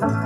Bye.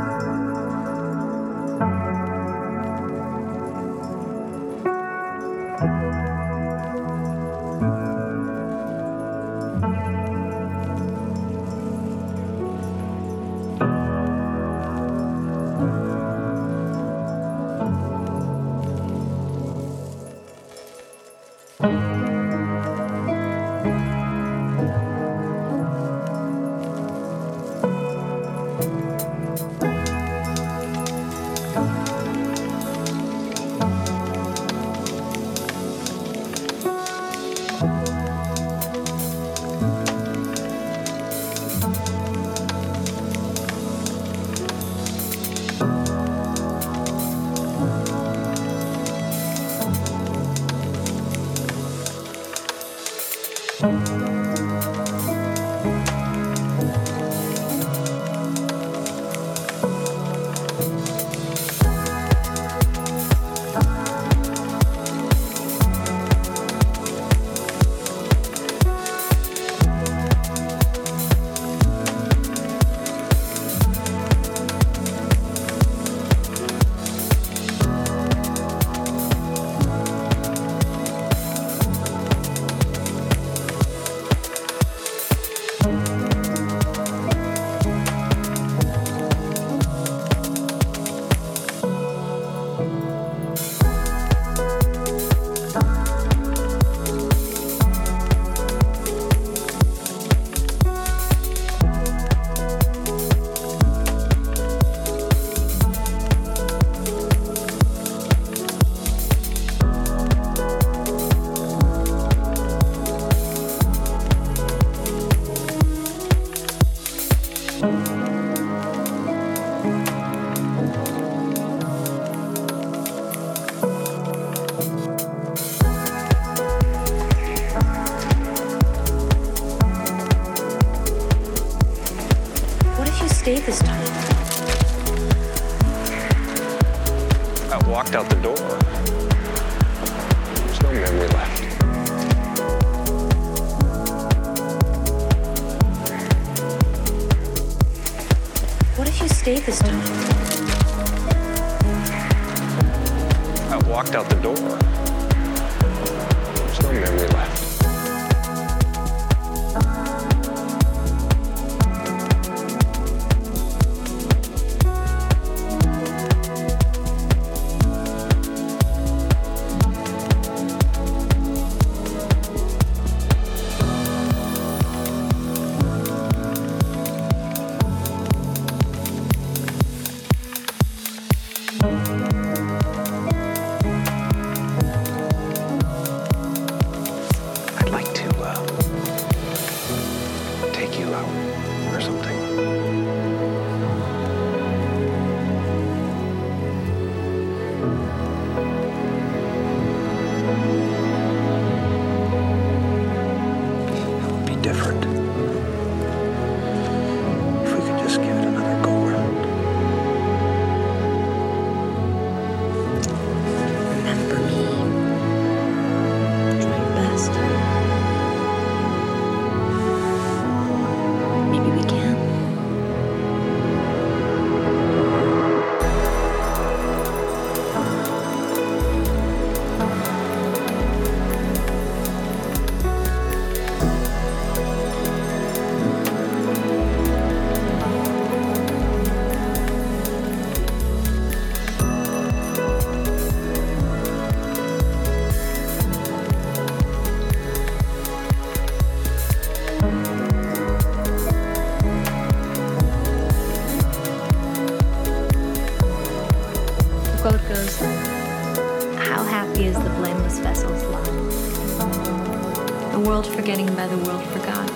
by the world forgot.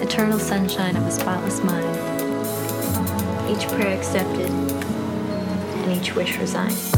Eternal sunshine of a spotless mind. Each prayer accepted and each wish resigned.